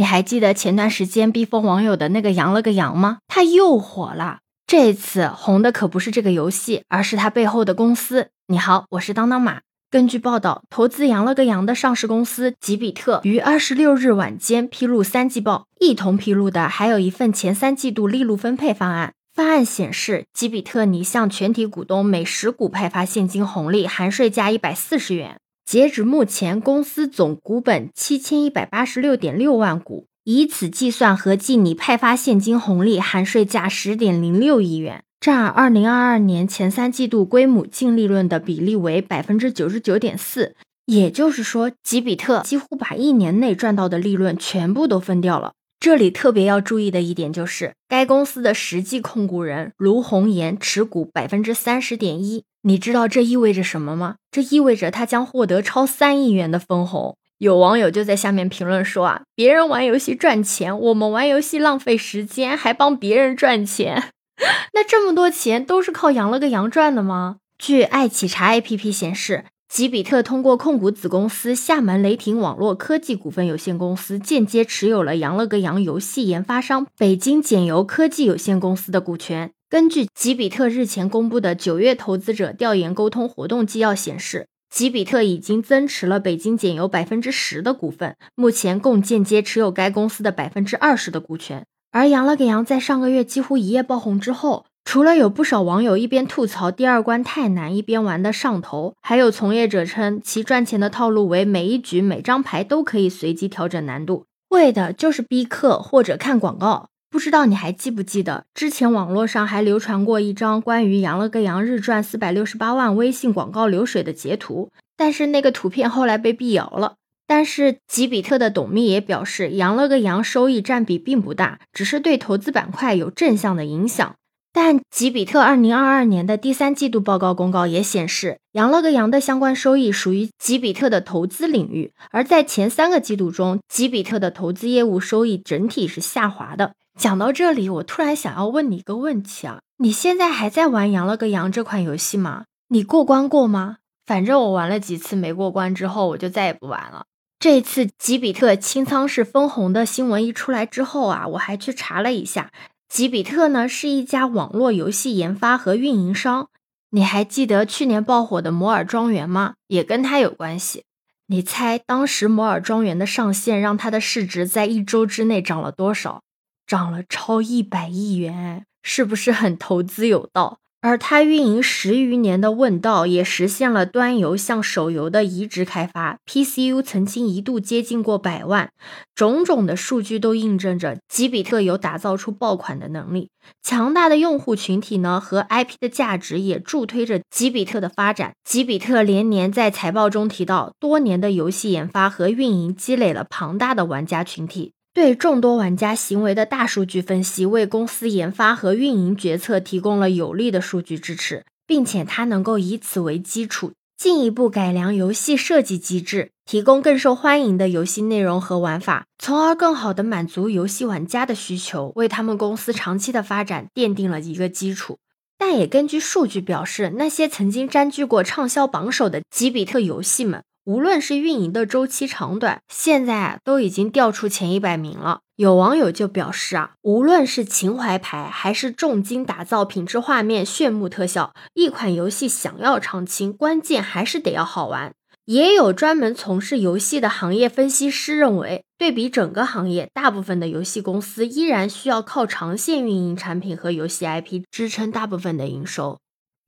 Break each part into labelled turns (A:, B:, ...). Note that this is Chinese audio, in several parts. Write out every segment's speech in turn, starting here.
A: 你还记得前段时间逼疯网友的那个羊了个羊吗？他又火了。这次红的可不是这个游戏，而是他背后的公司。你好，我是当当马。根据报道，投资羊了个羊的上市公司吉比特于二十六日晚间披露三季报，一同披露的还有一份前三季度利润分配方案。方案显示，吉比特拟向全体股东每十股派发现金红利，含税价一百四十元。截止目前，公司总股本七千一百八十六点六万股。以此计算，合计拟派发现金红利含税价十点零六亿元，占二零二二年前三季度归母净利润的比例为百分之九十九点四。也就是说，吉比特几乎把一年内赚到的利润全部都分掉了。这里特别要注意的一点就是，该公司的实际控股人卢红岩持股百分之三十点一。你知道这意味着什么吗？这意味着他将获得超三亿元的分红。有网友就在下面评论说啊，别人玩游戏赚钱，我们玩游戏浪费时间，还帮别人赚钱，那这么多钱都是靠羊了个羊赚的吗？据爱企查 APP 显示，吉比特通过控股子公司厦门雷霆网络科技股份有限公司，间接持有了羊了个羊游戏研发商北京简游科技有限公司的股权。根据吉比特日前公布的九月投资者调研沟通活动纪要显示。吉比特已经增持了北京简油百分之十的股份，目前共间接持有该公司的百分之二十的股权。而羊了个羊在上个月几乎一夜爆红之后，除了有不少网友一边吐槽第二关太难，一边玩的上头，还有从业者称其赚钱的套路为每一局每张牌都可以随机调整难度，为的就是逼氪或者看广告。不知道你还记不记得，之前网络上还流传过一张关于羊了个羊日赚四百六十八万微信广告流水的截图，但是那个图片后来被辟谣了。但是吉比特的董秘也表示，羊了个羊收益占比并不大，只是对投资板块有正向的影响。但吉比特二零二二年的第三季度报告公告也显示，羊了个羊的相关收益属于吉比特的投资领域，而在前三个季度中，吉比特的投资业务收益整体是下滑的。讲到这里，我突然想要问你一个问题啊，你现在还在玩羊了个羊这款游戏吗？你过关过吗？反正我玩了几次没过关之后，我就再也不玩了。这次吉比特清仓是分红的新闻一出来之后啊，我还去查了一下。吉比特呢是一家网络游戏研发和运营商，你还记得去年爆火的摩尔庄园吗？也跟他有关系。你猜当时摩尔庄园的上线让它的市值在一周之内涨了多少？涨了超一百亿元，是不是很投资有道？而它运营十余年的问道也实现了端游向手游的移植开发，PCU 曾经一度接近过百万，种种的数据都印证着吉比特有打造出爆款的能力。强大的用户群体呢和 IP 的价值也助推着吉比特的发展。吉比特连年在财报中提到，多年的游戏研发和运营积累了庞大的玩家群体。对众多玩家行为的大数据分析，为公司研发和运营决策提供了有力的数据支持，并且它能够以此为基础，进一步改良游戏设计机制，提供更受欢迎的游戏内容和玩法，从而更好地满足游戏玩家的需求，为他们公司长期的发展奠定了一个基础。但也根据数据表示，那些曾经占据过畅销榜首的吉比特游戏们。无论是运营的周期长短，现在啊都已经掉出前一百名了。有网友就表示啊，无论是情怀牌还是重金打造品质画面、炫目特效，一款游戏想要长青，关键还是得要好玩。也有专门从事游戏的行业分析师认为，对比整个行业，大部分的游戏公司依然需要靠长线运营产品和游戏 IP 支撑大部分的营收。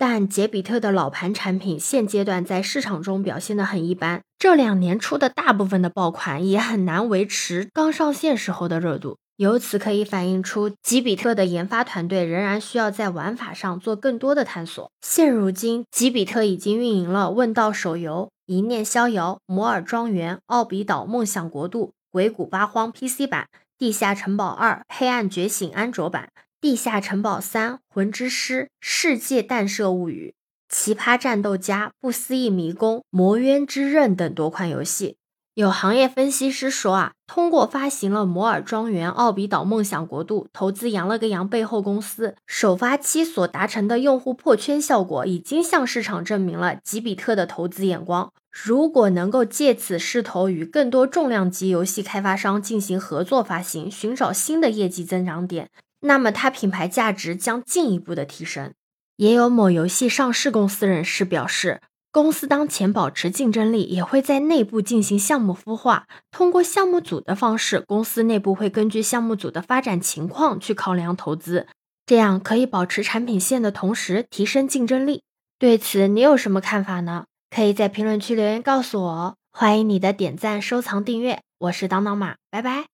A: 但杰比特的老盘产品现阶段在市场中表现得很一般，这两年出的大部分的爆款也很难维持刚上线时候的热度。由此可以反映出吉比特的研发团队仍然需要在玩法上做更多的探索。现如今，吉比特已经运营了《问道》手游、《一念逍遥》、《摩尔庄园》、《奥比岛梦想国度》、《鬼谷八荒》PC 版、《地下城堡二：黑暗觉醒》安卓版。《地下城堡三：魂之师》《世界弹射物语》《奇葩战斗家》《不思议迷宫》《魔渊之刃》等多款游戏。有行业分析师说啊，通过发行了摩尔庄园、奥比岛梦想国度、投资羊了个羊背后公司首发期所达成的用户破圈效果，已经向市场证明了吉比特的投资眼光。如果能够借此势头与更多重量级游戏开发商进行合作发行，寻找新的业绩增长点，那么它品牌价值将进一步的提升。也有某游戏上市公司人士表示。公司当前保持竞争力，也会在内部进行项目孵化。通过项目组的方式，公司内部会根据项目组的发展情况去考量投资，这样可以保持产品线的同时提升竞争力。对此，你有什么看法呢？可以在评论区留言告诉我哦。欢迎你的点赞、收藏、订阅。我是当当马，拜拜。